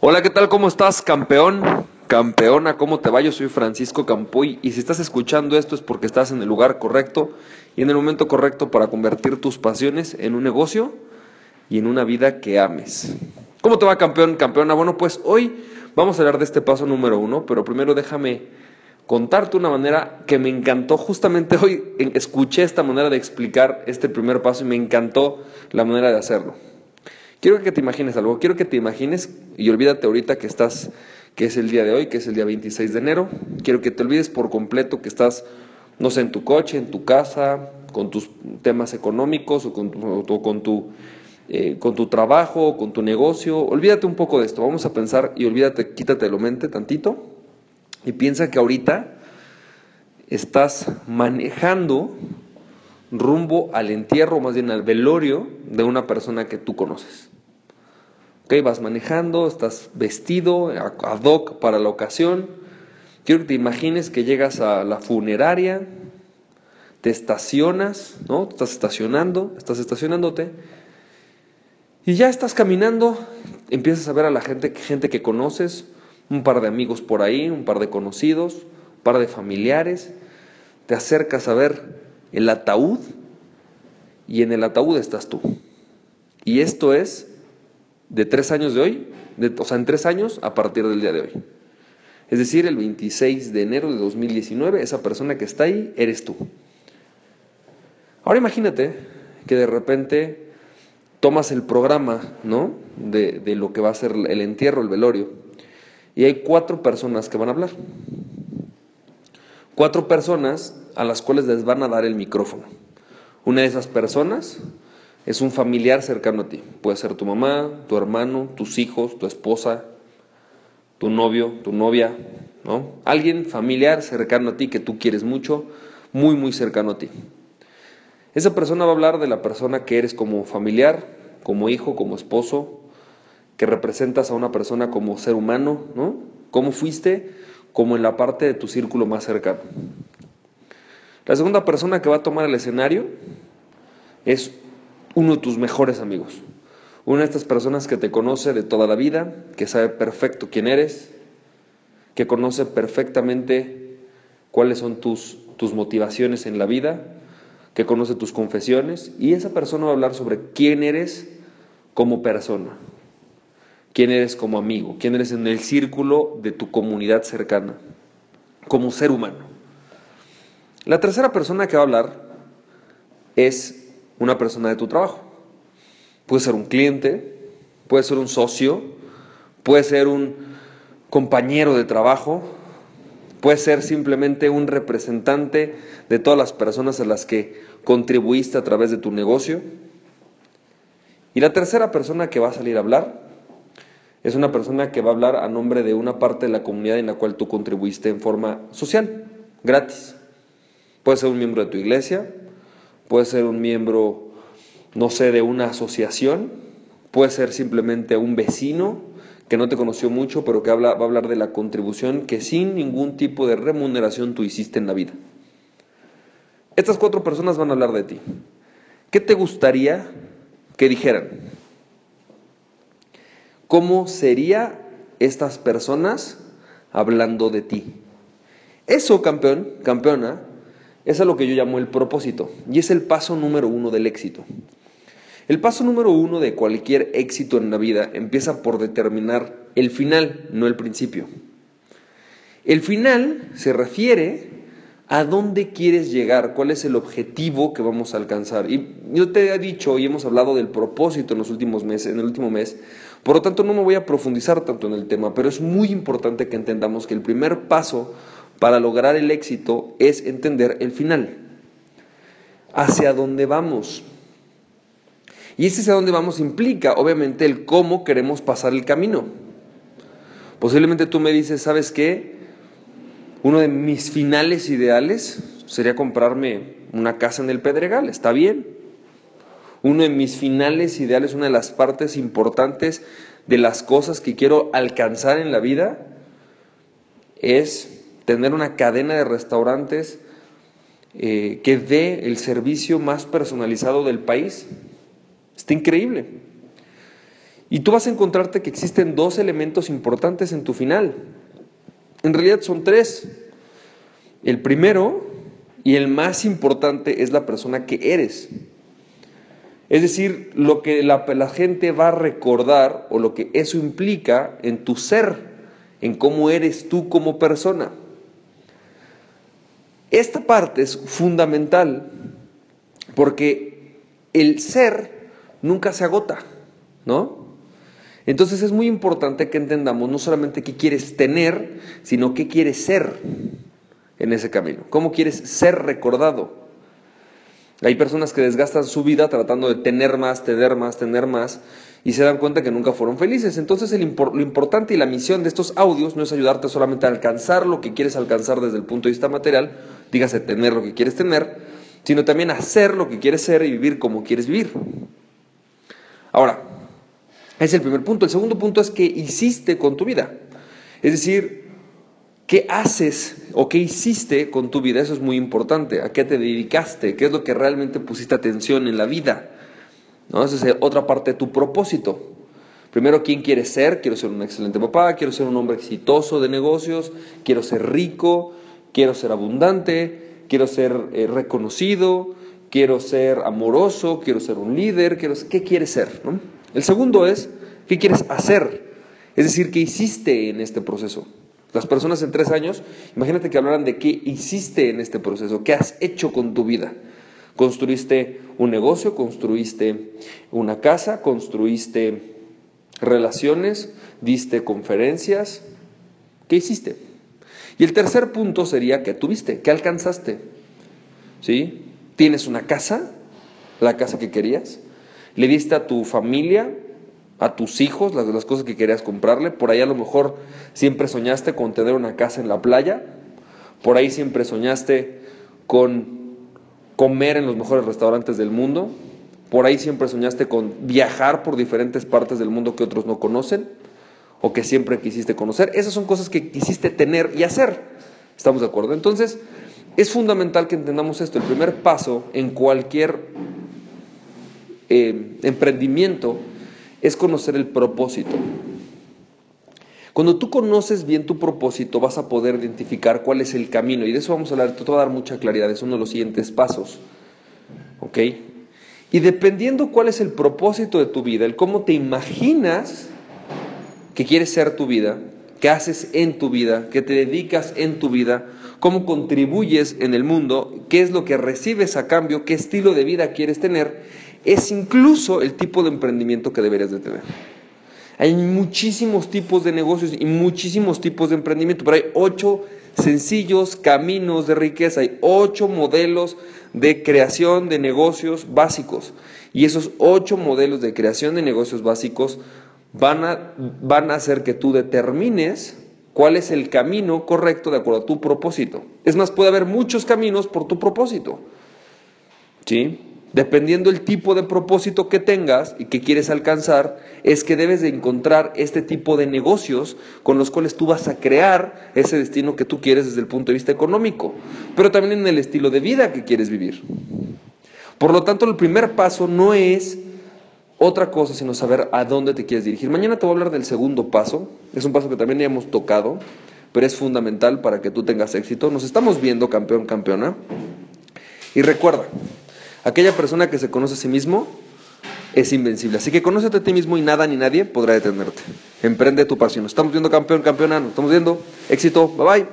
Hola, ¿qué tal? ¿Cómo estás, campeón? Campeona, ¿cómo te va? Yo soy Francisco Campoy y si estás escuchando esto es porque estás en el lugar correcto y en el momento correcto para convertir tus pasiones en un negocio y en una vida que ames. ¿Cómo te va, campeón, campeona? Bueno, pues hoy vamos a hablar de este paso número uno, pero primero déjame contarte una manera que me encantó. Justamente hoy escuché esta manera de explicar este primer paso y me encantó la manera de hacerlo. Quiero que te imagines algo, quiero que te imagines y olvídate ahorita que estás, que es el día de hoy, que es el día 26 de enero. Quiero que te olvides por completo que estás, no sé, en tu coche, en tu casa, con tus temas económicos o con tu, con tu, eh, con tu trabajo, con tu negocio. Olvídate un poco de esto. Vamos a pensar y olvídate, quítate la mente tantito y piensa que ahorita estás manejando rumbo al entierro, más bien al velorio de una persona que tú conoces. Ok, vas manejando, estás vestido ad hoc para la ocasión. Quiero que te imagines que llegas a la funeraria, te estacionas, ¿no? Estás estacionando, estás estacionándote y ya estás caminando, empiezas a ver a la gente, gente que conoces, un par de amigos por ahí, un par de conocidos, un par de familiares, te acercas a ver el ataúd y en el ataúd estás tú. Y esto es de tres años de hoy, o sea, en tres años a partir del día de hoy. Es decir, el 26 de enero de 2019, esa persona que está ahí eres tú. Ahora imagínate que de repente tomas el programa, ¿no? De, de lo que va a ser el entierro, el velorio, y hay cuatro personas que van a hablar. Cuatro personas a las cuales les van a dar el micrófono. Una de esas personas es un familiar cercano a ti. Puede ser tu mamá, tu hermano, tus hijos, tu esposa, tu novio, tu novia, ¿no? Alguien familiar cercano a ti que tú quieres mucho, muy, muy cercano a ti. Esa persona va a hablar de la persona que eres como familiar, como hijo, como esposo, que representas a una persona como ser humano, ¿no? ¿Cómo fuiste? Como en la parte de tu círculo más cercano. La segunda persona que va a tomar el escenario es uno de tus mejores amigos. Una de estas personas que te conoce de toda la vida, que sabe perfecto quién eres, que conoce perfectamente cuáles son tus, tus motivaciones en la vida, que conoce tus confesiones, y esa persona va a hablar sobre quién eres como persona, quién eres como amigo, quién eres en el círculo de tu comunidad cercana, como ser humano. La tercera persona que va a hablar es una persona de tu trabajo. Puede ser un cliente, puede ser un socio, puede ser un compañero de trabajo, puede ser simplemente un representante de todas las personas a las que contribuiste a través de tu negocio. Y la tercera persona que va a salir a hablar es una persona que va a hablar a nombre de una parte de la comunidad en la cual tú contribuiste en forma social, gratis. Puede ser un miembro de tu iglesia, puede ser un miembro, no sé, de una asociación, puede ser simplemente un vecino que no te conoció mucho, pero que va a hablar de la contribución que sin ningún tipo de remuneración tú hiciste en la vida. Estas cuatro personas van a hablar de ti. ¿Qué te gustaría que dijeran? ¿Cómo sería estas personas hablando de ti? Eso, campeón, campeona, es a lo que yo llamo el propósito y es el paso número uno del éxito. El paso número uno de cualquier éxito en la vida empieza por determinar el final, no el principio. El final se refiere a dónde quieres llegar, cuál es el objetivo que vamos a alcanzar. Y yo te he dicho y hemos hablado del propósito en los últimos meses, en el último mes, por lo tanto no me voy a profundizar tanto en el tema, pero es muy importante que entendamos que el primer paso para lograr el éxito es entender el final. Hacia dónde vamos. Y ese hacia dónde vamos implica, obviamente, el cómo queremos pasar el camino. Posiblemente tú me dices, ¿sabes qué? Uno de mis finales ideales sería comprarme una casa en el Pedregal, está bien. Uno de mis finales ideales, una de las partes importantes de las cosas que quiero alcanzar en la vida es tener una cadena de restaurantes eh, que dé el servicio más personalizado del país. Está increíble. Y tú vas a encontrarte que existen dos elementos importantes en tu final. En realidad son tres. El primero y el más importante es la persona que eres. Es decir, lo que la, gente va a recordar o lo que eso implica en tu ser, en cómo eres tú como persona. Esta parte es fundamental porque el ser nunca se agota, ¿no? Entonces es muy importante que entendamos no solamente qué quieres tener, sino qué quieres ser en ese camino, cómo quieres ser recordado. Hay personas que desgastan su vida tratando de tener más, tener más, tener más, y se dan cuenta que nunca fueron felices. Entonces lo importante y la misión de estos audios no es ayudarte solamente a alcanzar lo que quieres alcanzar desde el punto de vista material, dígase tener lo que quieres tener, sino también hacer lo que quieres ser y vivir como quieres vivir. Ahora, es el primer punto. El segundo punto es qué hiciste con tu vida. Es decir, ¿Qué haces o qué hiciste con tu vida? Eso es muy importante. ¿A qué te dedicaste? ¿Qué es lo que realmente pusiste atención en la vida? ¿No? Esa es otra parte de tu propósito. Primero, ¿quién quieres ser? Quiero ser un excelente papá, quiero ser un hombre exitoso de negocios, quiero ser rico, quiero ser abundante, quiero ser eh, reconocido, quiero ser amoroso, quiero ser un líder, quiero ¿qué quieres ser? El segundo es, ¿qué quieres hacer? Es decir, ¿qué hiciste en este proceso? Las personas en tres años, imagínate que hablaran de qué hiciste en este proceso, qué has hecho con tu vida. Construiste un negocio, construiste una casa, construiste relaciones, diste conferencias. ¿Qué hiciste? Y el tercer punto sería qué tuviste, qué alcanzaste. ¿Sí? ¿Tienes una casa? ¿La casa que querías? ¿Le diste a tu familia a tus hijos, las, las cosas que querías comprarle. Por ahí a lo mejor siempre soñaste con tener una casa en la playa. Por ahí siempre soñaste con comer en los mejores restaurantes del mundo. Por ahí siempre soñaste con viajar por diferentes partes del mundo que otros no conocen o que siempre quisiste conocer. Esas son cosas que quisiste tener y hacer. ¿Estamos de acuerdo? Entonces, es fundamental que entendamos esto. El primer paso en cualquier eh, emprendimiento es conocer el propósito. Cuando tú conoces bien tu propósito, vas a poder identificar cuál es el camino. Y de eso vamos a hablar, te voy a dar mucha claridad, es uno de los siguientes pasos. ¿Ok? Y dependiendo cuál es el propósito de tu vida, el cómo te imaginas que quieres ser tu vida, qué haces en tu vida, qué te dedicas en tu vida, cómo contribuyes en el mundo, qué es lo que recibes a cambio, qué estilo de vida quieres tener, es incluso el tipo de emprendimiento que deberías de tener. Hay muchísimos tipos de negocios y muchísimos tipos de emprendimiento, pero hay ocho sencillos caminos de riqueza, hay ocho modelos de creación de negocios básicos. Y esos ocho modelos de creación de negocios básicos van a, van a hacer que tú determines cuál es el camino correcto de acuerdo a tu propósito. Es más, puede haber muchos caminos por tu propósito. ¿Sí? Dependiendo el tipo de propósito que tengas y que quieres alcanzar, es que debes de encontrar este tipo de negocios con los cuales tú vas a crear ese destino que tú quieres desde el punto de vista económico, pero también en el estilo de vida que quieres vivir. Por lo tanto, el primer paso no es otra cosa sino saber a dónde te quieres dirigir. Mañana te voy a hablar del segundo paso, es un paso que también ya hemos tocado, pero es fundamental para que tú tengas éxito. Nos estamos viendo campeón, campeona. Y recuerda, Aquella persona que se conoce a sí mismo es invencible. Así que conócete a ti mismo y nada ni nadie podrá detenerte. Emprende tu pasión. Estamos viendo campeón, campeona, estamos viendo éxito. Bye bye.